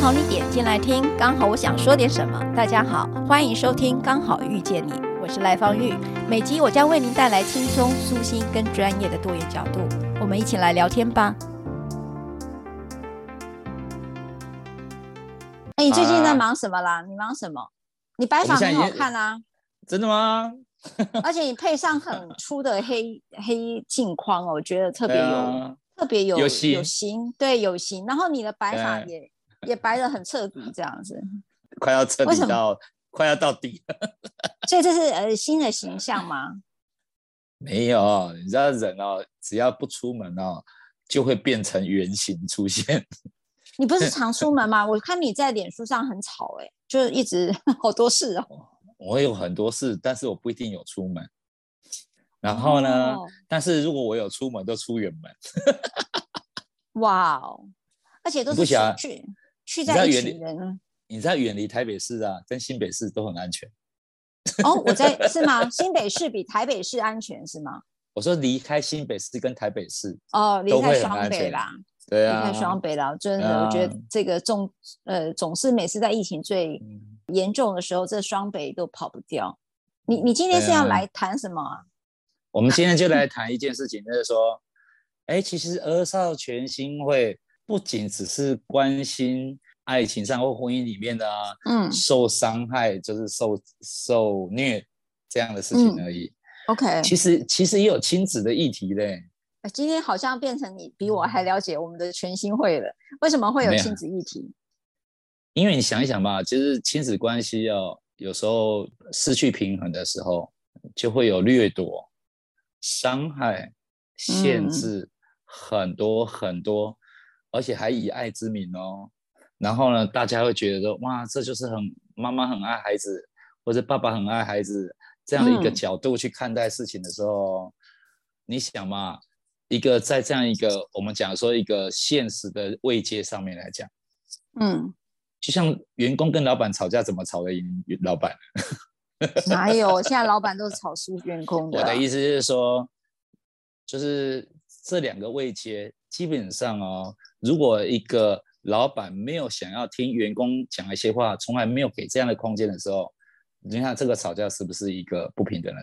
刚好你点进来听，刚好我想说点什么。大家好，欢迎收听《刚好遇见你》，我是赖芳玉。每集我将为您带来轻松、舒心跟专业的多元角度，我们一起来聊天吧。哎，你最近在忙什么啦？你忙什么？你白发很好看啊！真的吗？而且你配上很粗的黑 黑镜框，我觉得特别有、啊、特别有有型，有型，对，有型。然后你的白发也 也白的很彻底，这样子，快要彻底到快要到底了。所以这是呃新的形象吗？没有，你知道人哦，只要不出门哦，就会变成原型出现。你不是常出门吗？我看你在脸书上很吵哎，就是一直好多事哦。我有很多事，但是我不一定有出门。然后呢？哦、但是如果我有出门，都出远门。哇哦！而且都是去去，去在一起人。你在远离台北市啊，跟新北市都很安全。哦，我在 是吗？新北市比台北市安全是吗？我说离开新北市跟台北市哦，离开双北啦。对啊，离开双北啦，真的，啊、我觉得这个总呃总是每次在疫情最。嗯严重的时候，这双北都跑不掉。你你今天是要来谈什么啊？我们今天就来谈一件事情，就是说，哎，其实儿少全新会不仅只是关心爱情上或婚姻里面的啊，嗯，受伤害就是受受虐这样的事情而已。嗯、OK，其实其实也有亲子的议题嘞。今天好像变成你比我还了解我们的全新会了。为什么会有亲子议题？因为你想一想吧，其实亲子关系要有时候失去平衡的时候，就会有掠夺、伤害、限制很多很多，而且还以爱之名哦。然后呢，大家会觉得说，哇，这就是很妈妈很爱孩子，或者爸爸很爱孩子这样的一个角度去看待事情的时候，你想嘛，一个在这样一个我们讲说一个现实的位阶上面来讲，嗯。就像员工跟老板吵架，怎么吵得赢老板？哪有？现在老板都是吵输员工的。我的意思是说，就是这两个位阶，基本上哦，如果一个老板没有想要听员工讲一些话，从来没有给这样的空间的时候，你看这个吵架是不是一个不平等的？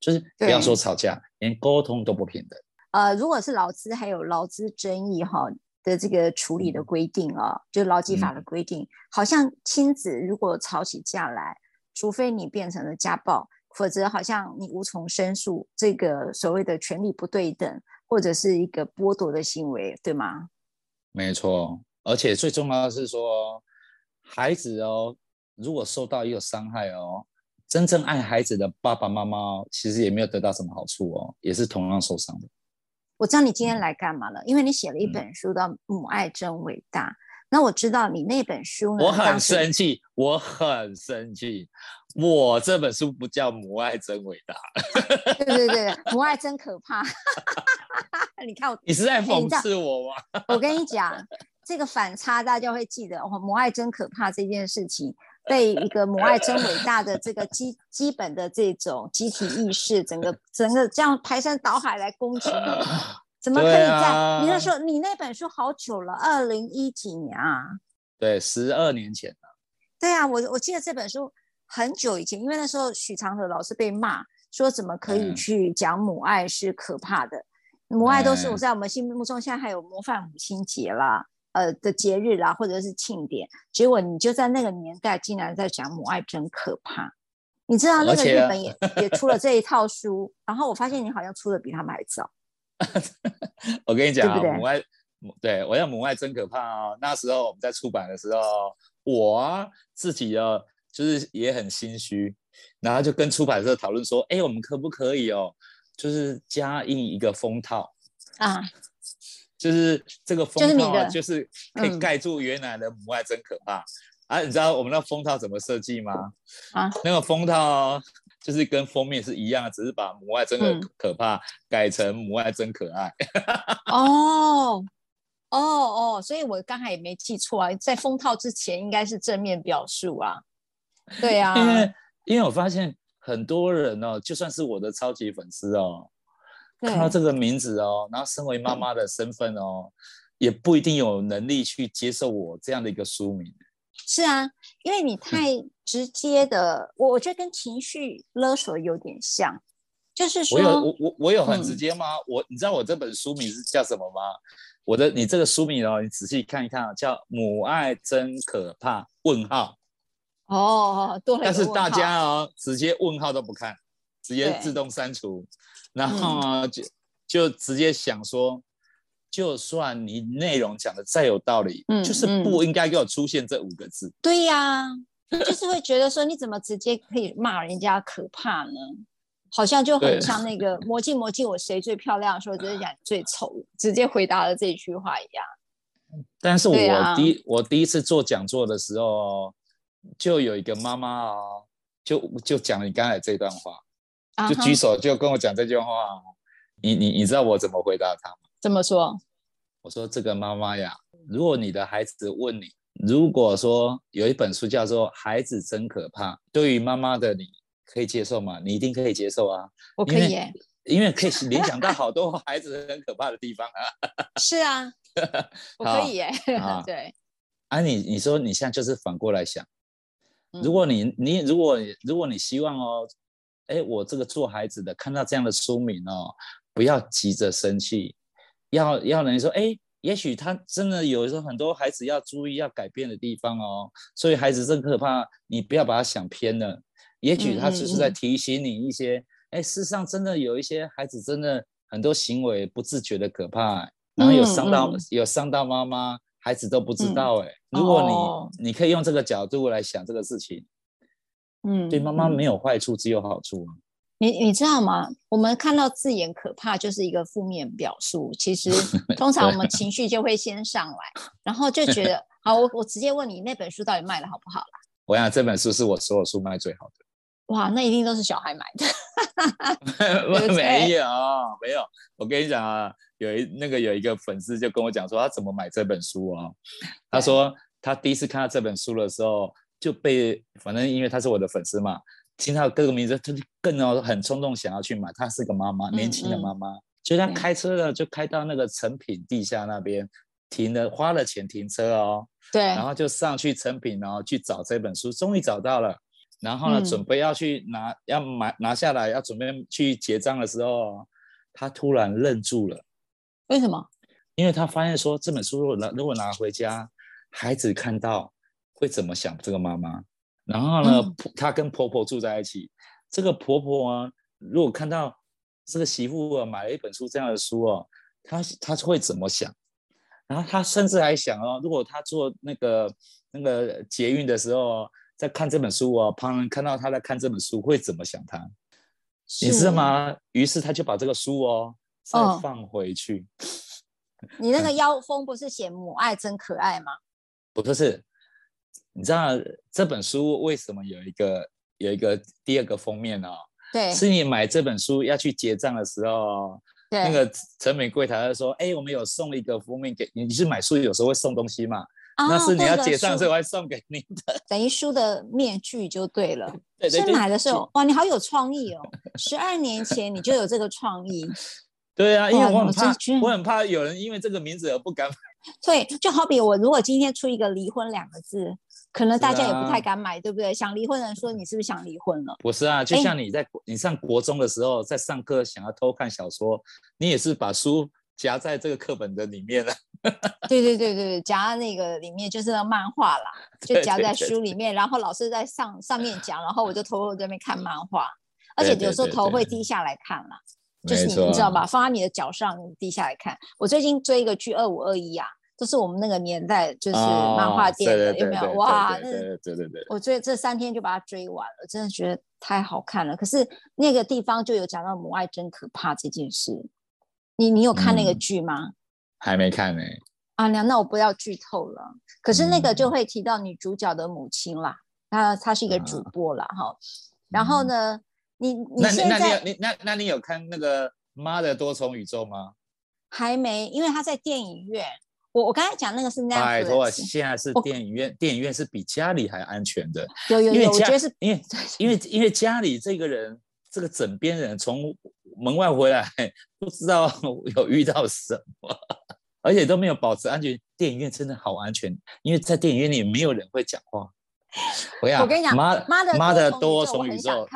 就是不要说吵架，连沟通都不平等。呃，如果是劳资还有劳资争议哈。的这个处理的规定啊、哦，就劳基法的规定，嗯、好像亲子如果吵起架来，除非你变成了家暴，否则好像你无从申诉这个所谓的权利不对等，或者是一个剥夺的行为，对吗？没错，而且最重要的是说，孩子哦，如果受到一个伤害哦，真正爱孩子的爸爸妈妈其实也没有得到什么好处哦，也是同样受伤的。我知道你今天来干嘛了，因为你写了一本书叫《母爱真伟大》。那我知道你那本书呢，我很生气，我很生气。我这本书不叫《母爱真伟大》，对对对，母爱真可怕。你看我，你是在讽刺我吗？我跟你讲，这个反差大家会记得。哦，母爱真可怕这件事情。被一个母爱真伟大的这个基基本的这种集体意识，整个整个这样排山倒海来攻击你，怎么可以在？啊、你那时候你那本书好久了，二零一几年啊？对，十二年前了。对啊，我我记得这本书很久以前，因为那时候许常德老师被骂说怎么可以去讲母爱是可怕的，嗯、母爱都是我在我们心目中现在还有模范母亲节啦。呃的节日啦，或者是庆典，结果你就在那个年代，竟然在讲母爱真可怕。你知道那个日本也也出了这一套书，然后我发现你好像出的比他们还早。我跟你讲啊，母爱，对，我要母爱真可怕哦。那时候我们在出版的时候，我啊自己啊就是也很心虚，然后就跟出版社讨论说，哎，我们可不可以哦，就是加印一个封套啊？就是这个封套，就就是可以盖住原来的母爱真可怕。嗯、啊，你知道我们那封套怎么设计吗？啊，那个封套就是跟封面是一样，只是把母爱真的可怕、嗯、改成母爱真可爱。哦，哦哦，所以我刚才也没记错啊，在封套之前应该是正面表述啊。对啊，因为因为我发现很多人哦，就算是我的超级粉丝哦。看到这个名字哦，然后身为妈妈的身份哦，也不一定有能力去接受我这样的一个书名。是啊，因为你太直接的，我我觉得跟情绪勒索有点像，就是说，我有我我我有很直接吗？嗯、我你知道我这本书名是叫什么吗？我的你这个书名哦，你仔细看一看，叫《母爱真可怕》问号。哦，多了。但是大家哦，直接问号都不看，直接自动删除。然后啊，就就直接想说，就算你内容讲的再有道理，嗯，就是不应该给我出现这五个字。对呀，就是会觉得说，你怎么直接可以骂人家可怕呢？好像就很像那个 魔镜魔镜，我谁最漂亮？说直接讲最丑，直接回答了这句话一样。但是我第我第一次做讲座的时候，就有一个妈妈哦，就就讲了你刚才这段话。就举手就跟我讲这句话，uh huh. 你你你知道我怎么回答他吗？怎么说？我说这个妈妈呀，如果你的孩子问你，如果说有一本书叫做《孩子真可怕》，对于妈妈的你可以接受吗？你一定可以接受啊！我可以耶，因为可以联想到好多孩子很可怕的地方啊。是啊，我可以耶。好 对。啊，你你说你现在就是反过来想，如果你你如果如果你希望哦。哎，我这个做孩子的看到这样的书名哦，不要急着生气，要要人说，哎，也许他真的有时候很多孩子要注意要改变的地方哦，所以孩子真可怕，你不要把他想偏了，也许他只是在提醒你一些，哎、嗯嗯，事实上真的有一些孩子真的很多行为不自觉的可怕，然后有伤到、有伤到妈妈，孩子都不知道哎，嗯、如果你、哦、你可以用这个角度来想这个事情。嗯，对妈妈没有坏处，嗯、只有好处。你你知道吗？我们看到字眼可怕，就是一个负面表述。其实 通常我们情绪就会先上来，然后就觉得 好。我我直接问你，那本书到底卖的好不好啦？我想这本书是我所有书卖最好的。哇，那一定都是小孩买的。没有没有，我跟你讲啊，有一那个有一个粉丝就跟我讲说，他怎么买这本书啊？他说他第一次看到这本书的时候。就被反正因为他是我的粉丝嘛，听到各个名字，他就更要很冲动想要去买。他是个妈妈，年轻的妈妈，所以他开车了，就开到那个成品地下那边停了，花了钱停车哦。对，然后就上去成品，然后去找这本书，终于找到了。然后呢，准备要去拿，要买拿下来，要准备去结账的时候，他突然愣住了。为什么？因为他发现说这本书如果拿如果拿回家，孩子看到。会怎么想这个妈妈？然后呢，嗯、她跟婆婆住在一起。这个婆婆啊，如果看到这个媳妇啊买了一本书这样的书哦，她她会怎么想？然后她甚至还想哦，如果她坐那个那个捷运的时候在看这本书哦，旁人看到他在看这本书会怎么想他？你知道吗？于是他就把这个书哦再放回去。哦、你那个腰封不是写“母爱真可爱”吗？不是。你知道这本书为什么有一个有一个第二个封面哦？对，是你买这本书要去结账的时候，对，那个成品柜台就说：“哎，我们有送一个封面给你。你是买书有时候会送东西嘛？哦、那是你要结账的时候会送给你的，等于书的面具就对了。对，对，对，是买的时候哇，你好有创意哦！十二年前你就有这个创意。对啊，因为我很怕，我，我很怕有人因为这个名字而不敢买。对，就好比我如果今天出一个离婚两个字。可能大家也不太敢买，啊、对不对？想离婚的人说：“你是不是想离婚了？”不是啊，就像你在、欸、你上国中的时候，在上课想要偷看小说，你也是把书夹在这个课本的里面了。对对对对，夹在那个里面就是那漫画啦，就夹在书里面，然后老师在上上面讲，然后我就偷偷在那边看漫画，而且有时候头会低下来看啦，就是你你知道吧？放在你的脚上，你低下来看。我最近追一个剧《二五二一》啊。就是我们那个年代，就是漫画店的，有没有？哇，那对对对，我追这三天就把它追完了，真的觉得太好看了。可是那个地方就有讲到母爱真可怕这件事，你你有看那个剧吗？还没看呢、欸。啊，那那我不要剧透了。可是那个就会提到女主角的母亲啦，她她是一个主播啦。哈、啊。然后呢，你你现在那那你有你那那你有看那个《妈的多重宇宙》吗？还没，因为他在电影院。我我刚才讲那个是那样。拜托，现在是电影院，电影院是比家里还安全的。有有有，我觉得是因为因为因为家里这个人，这个枕边人从门外回来，不知道有遇到什么，而且都没有保持安全。电影院真的好安全，因为在电影院里没有人会讲话。我我跟你讲，妈妈的妈的多重宇宙，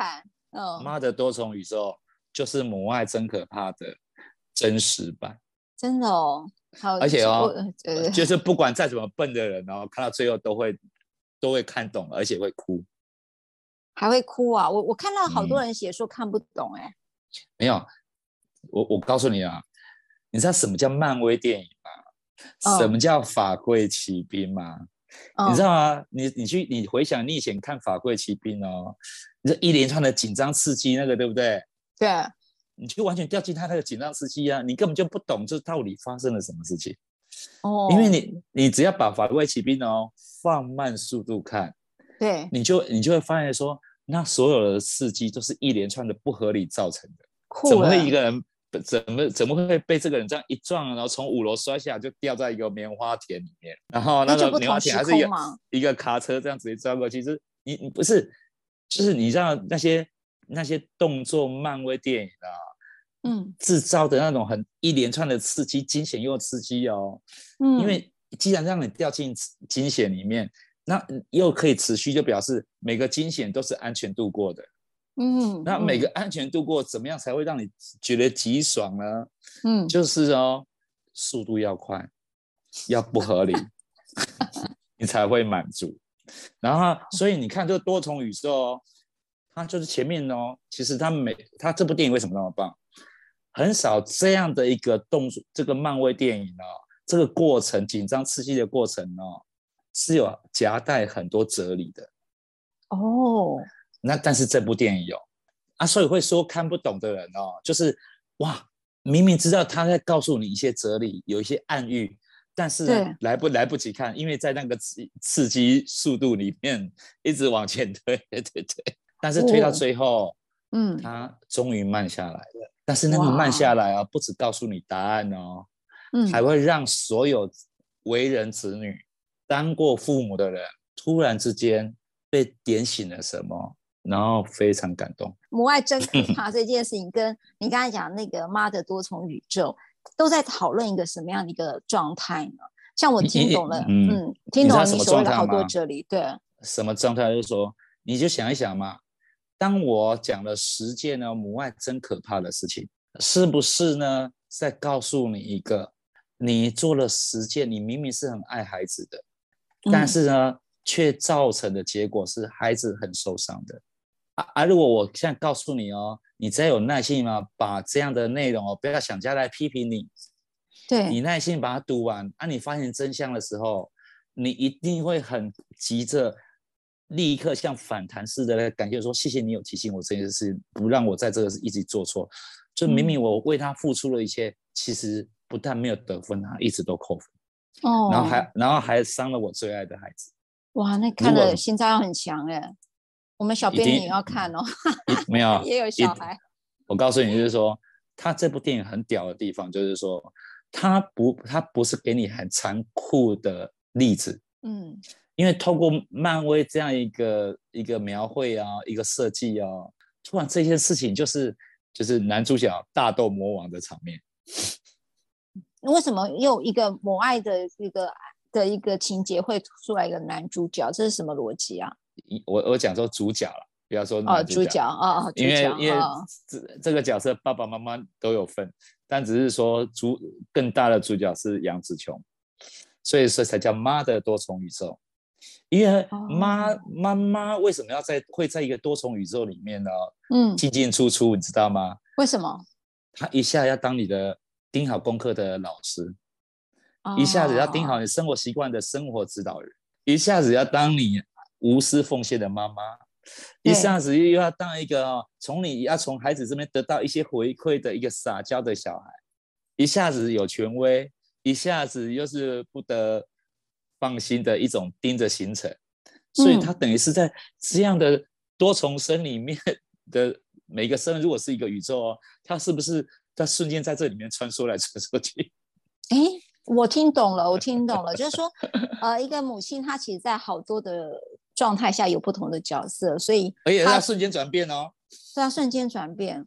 嗯，妈的多重宇宙就是母爱真可怕的真实版，真的哦。好，而且哦，就是不管再怎么笨的人哦，看到最后都会都会看懂，而且会哭，还会哭啊！我我看到好多人写说看不懂，哎、嗯，没有，我我告诉你啊，你知道什么叫漫威电影吗？哦、什么叫法柜奇兵吗？哦、你知道吗？你你去你回想你以前看法柜奇兵哦，你这一连串的紧张刺激那个对不对？对。你就完全掉进他那个紧张刺激啊！你根本就不懂这到底发生了什么事情哦。因为你你只要把《法柜奇兵》哦放慢速度看，对，你就你就会发现说，那所有的刺激都是一连串的不合理造成的。怎么会一个人怎么怎么会被这个人这样一撞，然后从五楼摔下来就掉在一个棉花田里面？然后那个棉花田还是一个一个卡车这样直接撞过去。就是你你不是，就是你知道那些那些动作漫威电影啊。嗯，制造的那种很一连串的刺激，惊险又刺激哦。嗯，因为既然让你掉进惊险里面，那又可以持续，就表示每个惊险都是安全度过的。嗯，那每个安全度过，怎么样才会让你觉得极爽呢？嗯，就是哦，速度要快，要不合理，你才会满足。然后，所以你看这个多重宇宙哦，它就是前面哦，其实它每它这部电影为什么那么棒？很少这样的一个动作，这个漫威电影哦，这个过程紧张刺激的过程哦，是有夹带很多哲理的。哦。那但是这部电影有。啊，所以会说看不懂的人哦，就是哇，明明知道他在告诉你一些哲理，有一些暗喻，但是来不来不及看，因为在那个刺刺激速度里面一直往前推，对对对，但是推到最后，哦、嗯，他终于慢下来了。但是那个慢下来啊，不只告诉你答案哦，嗯，还会让所有为人子女、当过父母的人，突然之间被点醒了什么，然后非常感动。母爱真可怕这件事情，跟你刚才讲那个妈的多重宇宙，都在讨论一个什么样的一个状态呢？像我听懂了，嗯，嗯，听懂了你说的好多哲理，对，什么状态？就是说，你就想一想嘛。当我讲了十件呢，母爱真可怕的事情，是不是呢？在告诉你一个，你做了十件，你明明是很爱孩子的，但是呢，却造成的结果是孩子很受伤的。啊啊！如果我现在告诉你哦，你只要有耐心嘛，把这样的内容哦，不要想家来批评你，对，你耐心把它读完，啊，你发现真相的时候，你一定会很急着。立刻像反弹似的来感谢说：“谢谢你有提醒我这件事，不让我在这个事一直做错。就明明我为他付出了一切，嗯、其实不但没有得分，他一直都扣分。哦，然后还然后还伤了我最爱的孩子。哇，那看了心脏要很强哎。我们小编也要看哦。没有，也有小孩。我告诉你，就是说他这部电影很屌的地方，就是说他不他不是给你很残酷的例子。嗯。因为透过漫威这样一个一个描绘啊，一个设计啊，突然这些事情就是就是男主角大斗魔王的场面。为什么又一个母爱的一个的一个情节会出来一个男主角？这是什么逻辑啊？我我讲说主角了，不要说哦主角哦，主角，因为因为这这个角色爸爸妈妈都有份，但只是说主更大的主角是杨紫琼，所以说才叫妈的多重宇宙。因为妈妈妈为什么要在会在一个多重宇宙里面呢？嗯，进进出出，你知道吗？为什么？她一下要当你的盯好功课的老师，一下子要盯好你生活习惯的生活指导人，一下子要当你无私奉献的妈妈，一下子又要当一个从你要从孩子这边得到一些回馈的一个撒娇的小孩，一下子有权威，一下子又是不得放心的一种盯着行程，所以他等于是在这样的多重生里面的每个生，如果是一个宇宙哦，他是不是在瞬间在这里面穿梭来穿梭去？哎，我听懂了，我听懂了，就是说，呃，一个母亲她其实在好多的状态下有不同的角色，所以而且她瞬间转变哦，对啊，瞬间转变。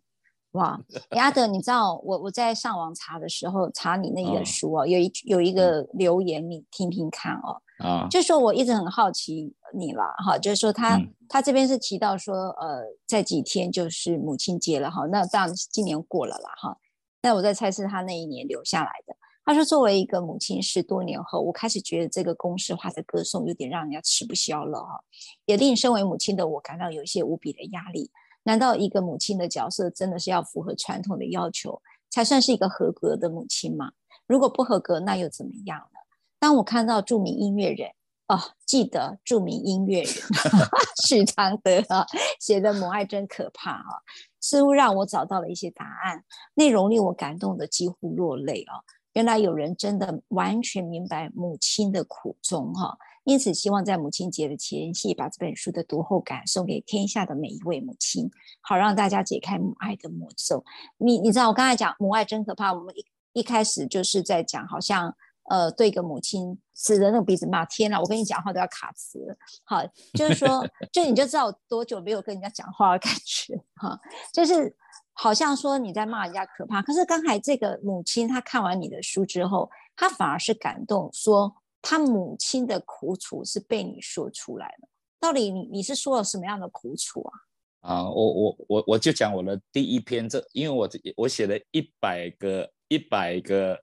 哇，阿德，你知道我我在上网查的时候查你那个书哦，有一有一个留言，你听听看哦。啊，就说我一直很好奇你了哈，就是说他他这边是提到说，呃，在几天就是母亲节了哈，那当然今年过了啦哈。那我在猜是他那一年留下来的。他说，作为一个母亲，十多年后，我开始觉得这个公式化的歌颂有点让人家吃不消了哈，也令身为母亲的我感到有一些无比的压力。难道一个母亲的角色真的是要符合传统的要求才算是一个合格的母亲吗？如果不合格，那又怎么样呢？当我看到著名音乐人哦，记得著名音乐人 许常德啊写的《母爱真可怕》啊，似乎让我找到了一些答案，内容令我感动得几乎落泪啊！原来有人真的完全明白母亲的苦衷哈。因此，希望在母亲节的前夕，把这本书的读后感送给天下的每一位母亲，好让大家解开母爱的魔咒。你你知道，我刚才讲母爱真可怕，我们一一开始就是在讲，好像呃，对一个母亲指着那个鼻子骂天哪，我跟你讲话都要卡词。好，就是说，就你就知道多久没有跟人家讲话的感觉哈，就是好像说你在骂人家可怕，可是刚才这个母亲她看完你的书之后，她反而是感动说。他母亲的苦楚是被你说出来的，到底你你是说了什么样的苦楚啊？啊，我我我我就讲我的第一篇，这因为我我写了一百个一百个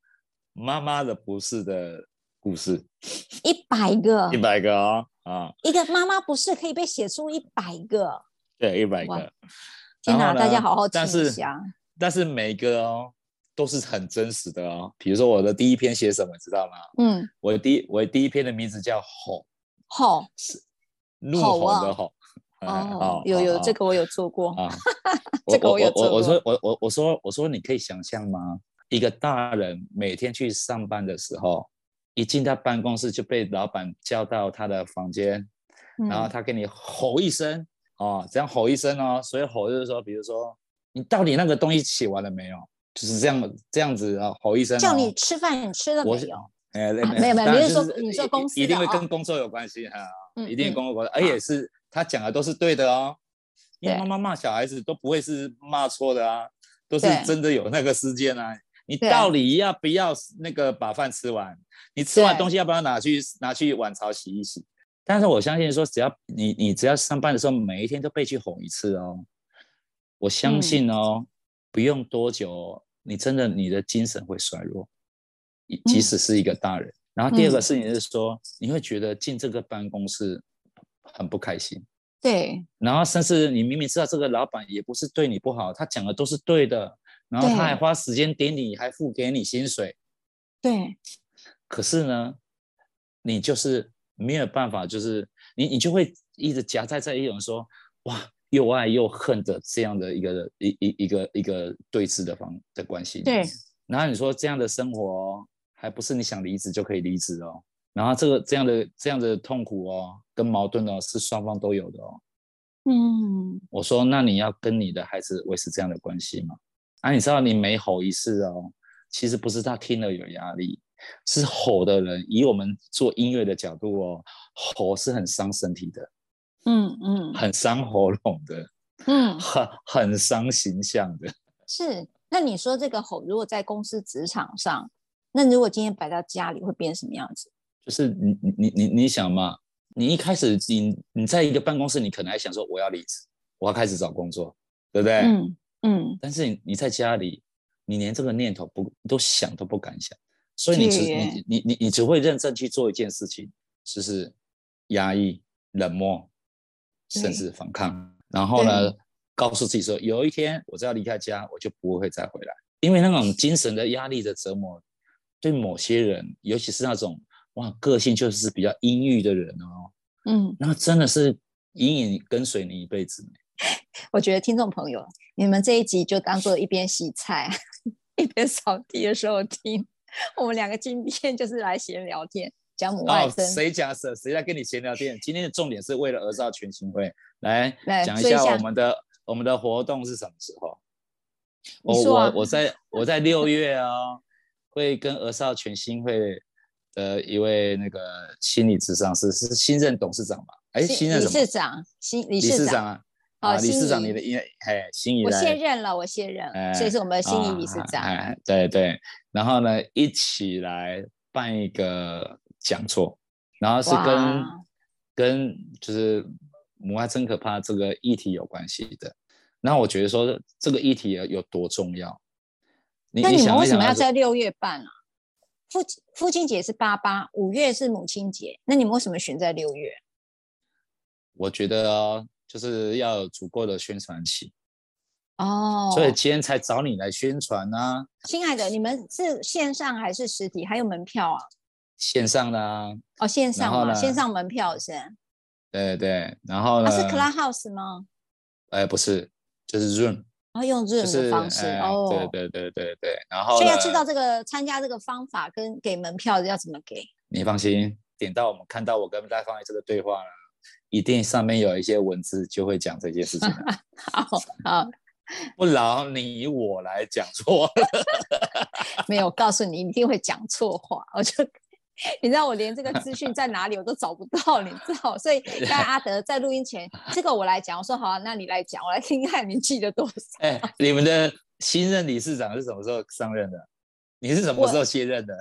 妈妈的不是的故事，一百个，一百个哦，啊，一个妈妈不是可以被写出一百个，对，一百个，天哪，大家好好听一下，但是每个哦。都是很真实的哦。比如说我的第一篇写什么，知道吗？嗯，我的第一我的第一篇的名字叫吼吼，是怒吼的吼。哦，有有这个我有做过啊，这个我有做过。我说我我我说我说你可以想象吗？一个大人每天去上班的时候，一进到办公室就被老板叫到他的房间，然后他给你吼一声哦，这样吼一声哦，所以吼就是说，比如说你到底那个东西写完了没有？就是这样这样子啊，吼一声，叫你吃饭，你吃了 没有？哎，没有没有，你是说你说公司一定会跟工作有关系哈，一定跟工作，而且是他讲的都是对的哦。因为妈妈骂小孩子都不会是骂错的啊，都是真的有那个事件啊。你到底要不要那个把饭吃完？你吃完东西要不要拿去拿去碗槽洗一洗？但是我相信说，只要你你只要上班的时候每一天都被去哄一次哦，我相信哦。不用多久，你真的你的精神会衰弱，即使是一个大人。嗯、然后第二个事情是说，嗯、你会觉得进这个办公室很不开心。对。然后甚至你明明知道这个老板也不是对你不好，他讲的都是对的，然后他还花时间点你，还付给你薪水。对。可是呢，你就是没有办法，就是你你就会一直夹在这一种说，哇。又爱又恨的这样的一个一一一个一个对峙的方的关系。对。然后你说这样的生活还不是你想离职就可以离职哦。然后这个这样的这样的痛苦哦，跟矛盾哦，是双方都有的哦。嗯。我说，那你要跟你的孩子维持这样的关系吗？啊，你知道你每吼一次哦，其实不是他听了有压力，是吼的人以我们做音乐的角度哦，吼是很伤身体的。嗯嗯，很伤喉咙的，嗯，很很伤形象的。是，那你说这个吼，如果在公司职场上，那如果今天摆到家里，会变成什么样子？就是你你你你你想嘛，你一开始你你在一个办公室，你可能还想说我要离职，我要开始找工作，对不对？嗯嗯。但是你你在家里，你连这个念头不都想都不敢想，所以你只你你你你只会认真去做一件事情，就是压抑、冷漠。甚至反抗，然后呢，告诉自己说，有一天我只要离开家，我就不会再回来。因为那种精神的压力的折磨，对某些人，尤其是那种哇，个性就是比较阴郁的人哦，嗯，那真的是隐隐跟随你一辈子。我觉得听众朋友，你们这一集就当做一边洗菜 一边扫地的时候听，我们两个今天就是来闲聊天，讲母爱生。谁讲谁谁在跟你闲聊天？今天的重点是为了儿少全心会来讲一下我们的我们的活动是什么时候？我我我在我在六月啊、哦，会跟儿少全心会的一位那个心理咨商师是新任董事长吧？哎，新任理事长，新理事长啊。啊，理事长，你的因为嘿，心仪，我卸任了，我卸任，哎、所以是我们的心仪理事长。哎，哎，对对，然后呢，一起来办一个讲座，然后是跟跟就是母爱真可怕这个议题有关系的。然后我觉得说这个议题有有多重要。那你们为什么要在六月办啊？父父亲节是八八，五月是母亲节，那你们为什么选在六月？我觉得哦。就是要有足够的宣传期哦，所以今天才找你来宣传呢、啊。亲爱的，你们是线上还是实体？还有门票啊？线上的啊。哦，线上嘛，线上门票是。对对，然后呢？啊、是 Clubhouse 吗？哎，不是，就是 Zoom。然后用 Zoom 的方式、就是、哦。对对对对对，然后。所以要知道这个参加这个方法跟给门票要怎么给。你放心，点到我们看到我跟赖芳玉这个对话了。一定上面有一些文字就会讲这些事情。好好，不劳你我来讲错了。没有告诉你一定会讲错话，我就 你知道我连这个资讯在哪里我都找不到，你知道？所以 刚才阿德在录音前，这个我来讲，我说好啊，那你来讲，我来听看你记得多少。哎，你们的新任理事长是什么时候上任的？你是什么时候卸任的？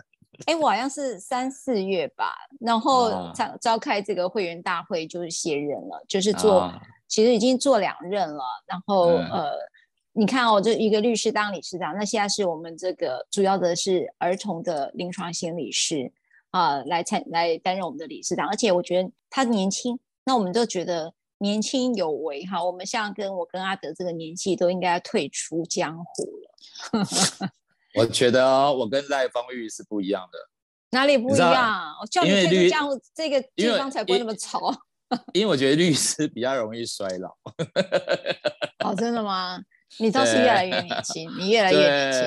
哎，我好像是三四月吧，然后召召开这个会员大会，就是卸任了，就是做，啊、其实已经做两任了。然后、嗯、呃，你看哦，就一个律师当理事长，那现在是我们这个主要的是儿童的临床心理师啊、呃，来参来担任我们的理事长。而且我觉得他年轻，那我们都觉得年轻有为哈。我们像跟我跟阿德这个年纪，都应该要退出江湖了。我觉得哦，我跟赖芳玉是不一样的。哪里不一样？我叫你退出江湖，这个地方才不会那么吵。因为我觉得律师比较容易衰老。哦，真的吗？你 倒是越来越年轻，你越来越年轻。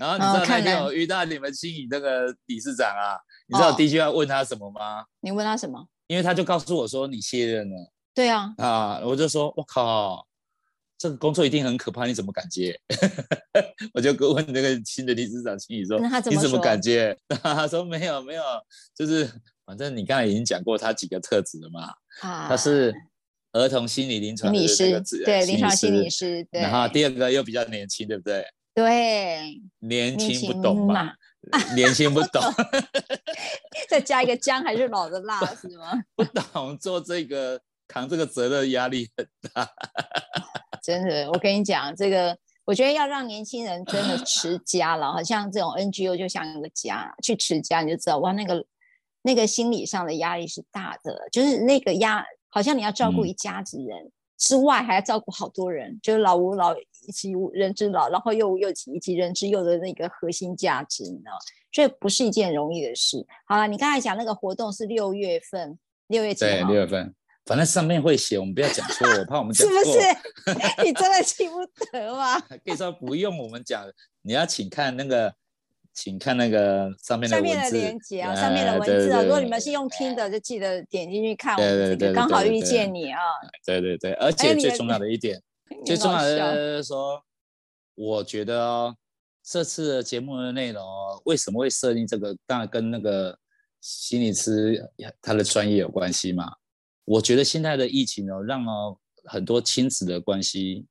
然后你知道那天我遇到你们心仪那个理事长啊，你知道第一句话问他什么吗？你问他什么？因为他就告诉我说你卸任了。对啊。啊，我就说我靠。这个工作一定很可怕，你怎么敢接？我就问那个新的理事长心仪说：“你怎么敢接？” 他说：“没有，没有，就是反正你刚才已经讲过他几个特质了嘛。啊，他是儿童心理临床心理师，对，临床心理师。对，然后第二个又比较年轻，对不对？对，年轻不懂嘛，年轻不懂。再加一个姜还是老的辣是吗？不懂做这个扛这个责任压力很大。”真的，我跟你讲，这个我觉得要让年轻人真的持家了，好像这种 NGO 就像一个家，去持家你就知道，哇，那个那个心理上的压力是大的，就是那个压，好像你要照顾一家子人、嗯、之外，还要照顾好多人，就是老吾老以及人之老，然后又无幼以及人之幼的那个核心价值，你知道，所以不是一件容易的事。好了，你刚才讲那个活动是六月份，六月几号？对，六月份。反正上面会写，我们不要讲错，我怕我们讲错。是不是？你真的记不得吗？可以说不用我们讲，你要请看那个，请看那个上面的文字。上面的连接啊，上面的文字啊。如果你们是用听的，就记得点进去看我们这个。刚好遇见你啊！对对对，而且最重要的一点，最重要的是说，我觉得哦，这次的节目的内容哦，为什么会设定这个？当然跟那个心理师他的专业有关系嘛。我觉得现在的疫情哦，让了很多亲子的关系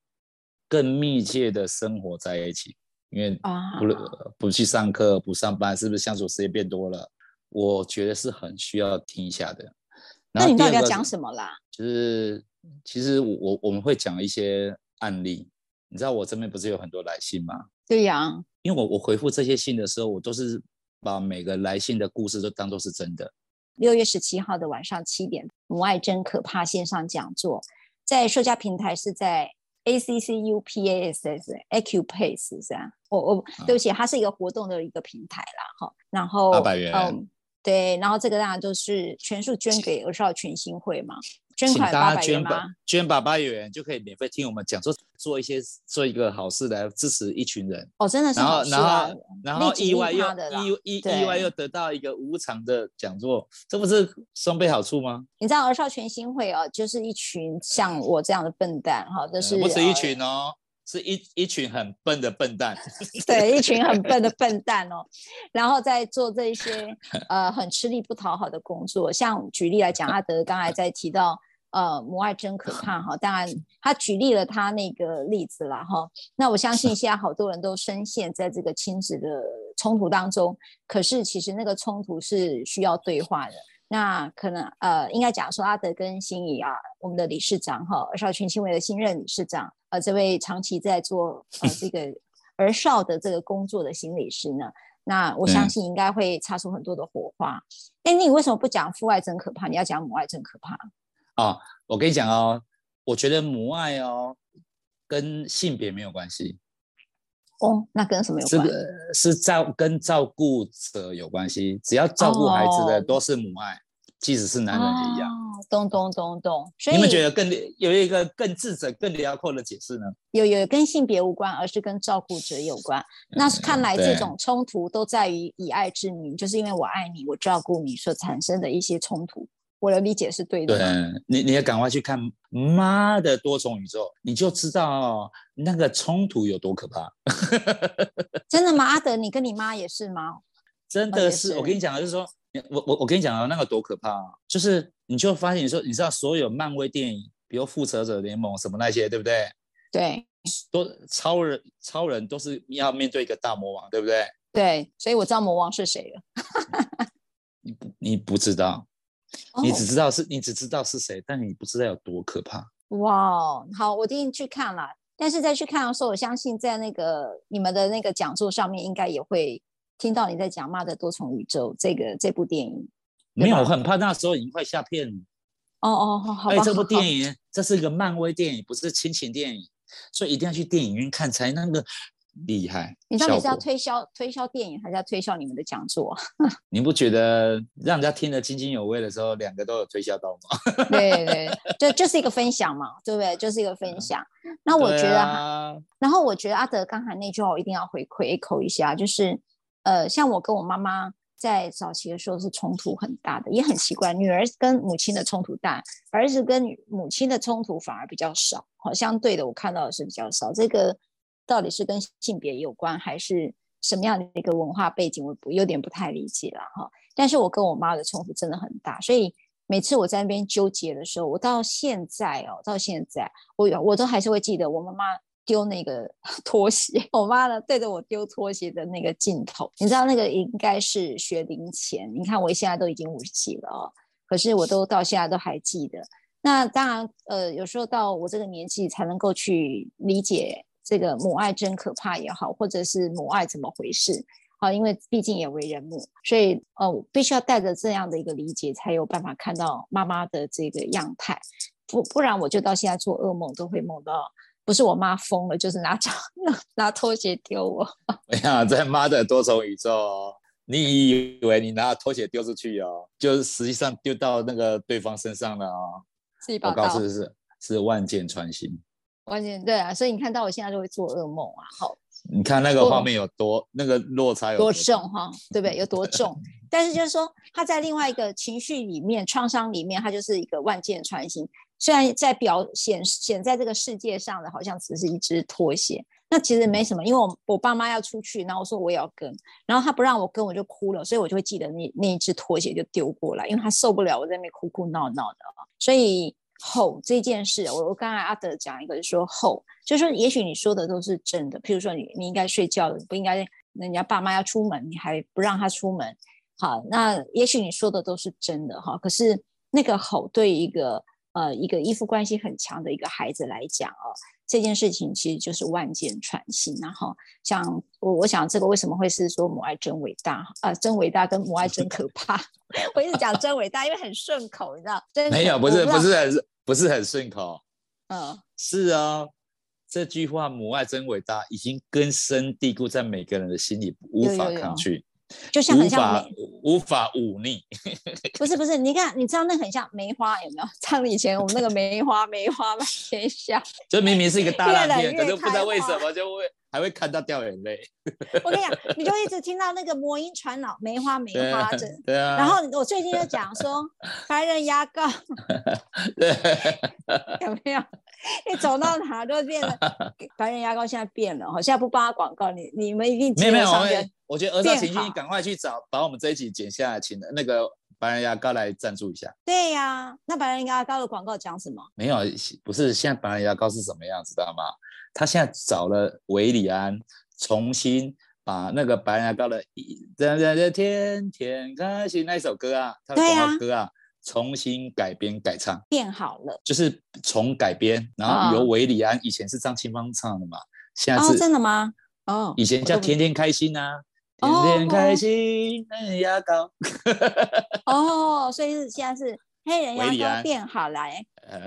更密切的生活在一起，因为不不去上课、不上班，是不是相处时间变多了？我觉得是很需要听一下的。那你到底要讲什么啦？就是其实我我们会讲一些案例，你知道我这边不是有很多来信吗？对呀，因为我我回复这些信的时候，我都是把每个来信的故事都当做是真的。六月十七号的晚上七点，母爱真可怕线上讲座，在社交平台是在 A C C U P A S S Acupace 是啊？我我对不起，它是一个活动的一个平台啦，哈。然后八百元，嗯，对，然后这个当然都是全数捐给儿少全心会嘛，请大家捐八捐八百元就可以免费听我们讲，做做一些做一个好事来支持一群人。哦，真的是、啊、然后然后然后意外又意意意外又得到一个无偿的讲座，这不是双倍好处吗？你知道儿少全新会哦，就是一群像我这样的笨蛋哈，都、就是、嗯、不止一群哦。是一一群很笨的笨蛋，对，一群很笨的笨蛋哦，然后在做这一些呃很吃力不讨好的工作。像举例来讲，阿德刚才在提到呃母爱真可怕哈，当然他举例了他那个例子了哈。那我相信现在好多人都深陷在这个亲子的冲突当中，可是其实那个冲突是需要对话的。那可能呃应该讲说阿德跟心怡啊，我们的理事长哈，儿少权心会的新任理事长。呃，这位长期在做呃这个儿少的这个工作的心理师呢，那我相信应该会擦出很多的火花。哎、嗯，你为什么不讲父爱真可怕？你要讲母爱真可怕？哦，我跟你讲哦，我觉得母爱哦跟性别没有关系。哦，那跟什么有关？这个是照跟照顾者有关系，只要照顾孩子的都是母爱。哦即使是男人也一样，哦、懂懂懂懂。所以你们觉得更有一个更智者、更辽阔的解释呢？有有跟性别无关，而是跟照顾者有关。那看来这种冲突都在于以爱之名，就是因为我爱你，我照顾你所产生的一些冲突。我的理解是对的。对，你你要赶快去看妈的多重宇宙，你就知道那个冲突有多可怕。真的吗？阿德，你跟你妈也是吗？真的是，我跟你讲的就是说。我我我跟你讲啊，那个多可怕啊！就是你就发现，你说你知道所有漫威电影，比如复仇者联盟什么那些，对不对？对，都超人超人都是要面对一个大魔王，对不对？对，所以我知道魔王是谁了。你不你不知道，你只知道是你只知道是谁，但你不知道有多可怕。哇，好，我一定去看了。但是在去看的时候，我相信在那个你们的那个讲座上面，应该也会。听到你在讲《妈的多重宇宙》这个这部电影，没有，我很怕那时候已经快下片了。哦哦，好，好。哎，这部电影这是一个漫威电影，不是亲情电影，所以一定要去电影院看才那个厉害。你到底是要推销推销电影，还是要推销你们的讲座？你不觉得让人家听得津津有味的时候，两个都有推销到吗？对 对，就就是一个分享嘛，对不对？就是一个分享。嗯、那我觉得，啊、然后我觉得阿德刚才那句话我一定要回馈 echo 一下，就是。呃，像我跟我妈妈在早期的时候是冲突很大的，也很奇怪，女儿跟母亲的冲突大，儿子跟母亲的冲突反而比较少。好，相对的，我看到的是比较少。这个到底是跟性别有关，还是什么样的一个文化背景？我有点不太理解了哈。但是我跟我妈的冲突真的很大，所以每次我在那边纠结的时候，我到现在哦，到现在我我都还是会记得我妈妈。丢那个 拖鞋，我妈呢对着我丢拖鞋的那个镜头，你知道那个应该是学龄前。你看我现在都已经五十几了哦，可是我都到现在都还记得。那当然，呃，有时候到我这个年纪才能够去理解这个母爱真可怕也好，或者是母爱怎么回事好，因为毕竟也为人母，所以呃，我必须要带着这样的一个理解，才有办法看到妈妈的这个样态。不不然，我就到现在做噩梦都会梦到。不是我妈疯了，就是拿脚 拿拖鞋丢我。哎呀，在妈的多重宇宙哦，你以为你拿拖鞋丢出去哦，就是实际上丢到那个对方身上了哦。是一把刀。我告诉你是是万箭穿心。万箭对啊，所以你看到我现在就会做噩梦啊。好，你看那个画面有多那个落差有多，重哈，对不对？有多重？但是就是说他在另外一个情绪里面、创伤里面，他就是一个万箭穿心。虽然在表显显在这个世界上的好像只是一只拖鞋，那其实没什么，因为我我爸妈要出去，然后我说我也要跟，然后他不让我跟，我就哭了，所以我就会记得那那一只拖鞋就丢过来，因为他受不了我在那边哭哭闹闹的。所以吼这件事，我我刚才阿德讲一个就说吼，就是说也许你说的都是真的，譬如说你你应该睡觉的，不应该人家爸妈要出门，你还不让他出门，好，那也许你说的都是真的哈，可是那个吼对一个。呃，一个依附关系很强的一个孩子来讲哦，这件事情其实就是万箭穿心。然后，像我，我想这个为什么会是说母爱真伟大啊、呃？真伟大跟母爱真可怕。我一直讲真伟大，因为很顺口，你知道？真没有，不是，不是很，不是很顺口。嗯，是啊，这句话“母爱真伟大”已经根深蒂固在每个人的心里，无法抗拒，就像很像无法忤逆。不是不是，你看，你知道那很像梅花，有没有？唱以前我们那个梅花，梅花满天下。这明明是一个大烂片，可是不知道为什么就会。还会看到掉眼泪，我跟你讲，你就一直听到那个魔音传脑，梅花梅花这，对啊。然后我最近就讲说，白人牙膏，对，有没有？你走到哪都变了。白人牙膏现在变了，好像不帮他广告，你你们一定没有没有。我觉得儿少情绪，你赶快去找，把我们这一集剪下来，请那个白人牙膏来赞助一下。对呀、啊，那白人牙膏的广告讲什么？没有，不是现在白人牙膏是什么样，知道吗？他现在找了韦礼安，重新把那个白牙膏的“人人的天天开心”那首歌啊，他的广告歌啊，重新改编改唱，变好了，就是重改编，然后由韦礼安，以前是张清芳唱的嘛，现在是、哦、真的吗？哦，以前叫天天开心啊，天天开心白人牙膏，哦，所以是现在是。黑人牙膏变好了，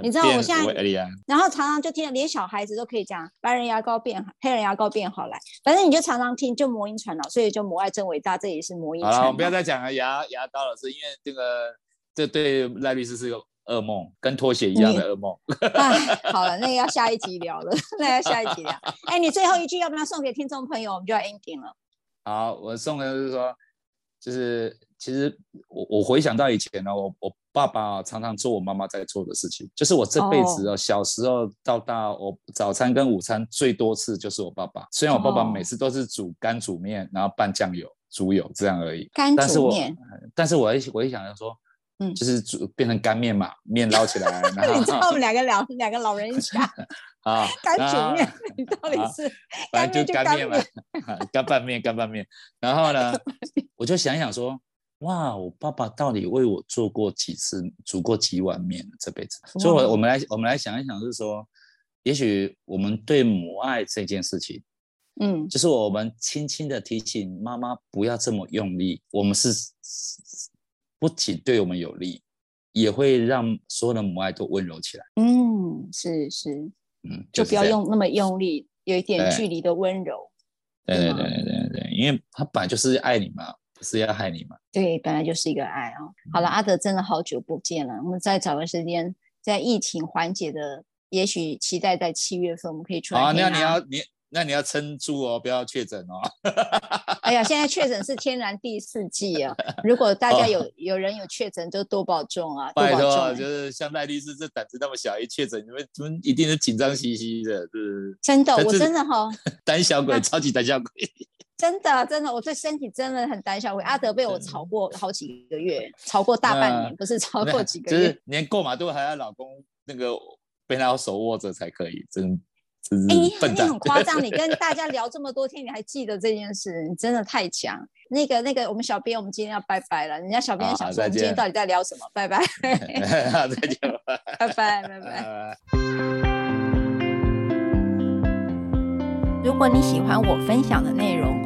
你知道我现在，然后常常就听到连小孩子都可以讲白人牙膏变好，黑人牙膏变好来，反正你就常常听，就魔音传脑，所以就母爱真伟大，这也是魔音。好了，我们不要再讲了，牙牙膏了，是因为这个这对赖律师是个噩梦，跟拖鞋一样的噩梦。哎，好了，那个要下一集聊了，那要下一集聊。哎，你最后一句要不要送给听众朋友？我们就要 ending 了。好，我送的就是说，就是其实我我回想到以前呢，我我。爸爸常常做我妈妈在做的事情，就是我这辈子哦，小时候到大，我早餐跟午餐最多次就是我爸爸。虽然我爸爸每次都是煮干煮面，然后拌酱油、猪油这样而已。干煮面。但是我，一我一想要说，嗯，就是煮变成干面嘛，面捞起来。然后你知道我们两个两两个老人家 啊，干煮面，你到底是反正就干面嘛，干拌面，干拌面。然后呢，我就想想说。哇，我爸爸到底为我做过几次，煮过几碗面这辈子？所以我，我我们来我们来想一想，就是说，也许我们对母爱这件事情，嗯，就是我们轻轻的提醒妈妈不要这么用力，我们是不仅对我们有利，也会让所有的母爱都温柔起来。嗯，是是，嗯，就不要用那么用力，有一点距离的温柔。对对对对对对，因为他本来就是爱你嘛。不是要害你吗？对，本来就是一个爱哦。好了，阿德真的好久不见了，我们再找个时间，在疫情缓解的，也许期待在七月份我们可以出来。好，那你要你那你要撑住哦，不要确诊哦。哎呀，现在确诊是天然第四季啊！如果大家有有人有确诊，就多保重啊！拜托，就是像赖律师这胆子那么小，一确诊你们你们一定是紧张兮兮的，是真的，我真的哈，胆小鬼，超级胆小鬼。真的，真的，我对身体真的很胆小。阿德被我吵过好几个月，吵过大半年，不是吵过几个月，就是连过马路还要老公那个被他手握着才可以，真真是。哎，你很夸张，你 跟大家聊这么多天，你还记得这件事，你真的太强。那个那个，我们小编，我们今天要拜拜了。人家小编想说，我们今天到底在聊什么？拜拜。好，再见。拜拜，拜拜。如果你喜欢我分享的内容，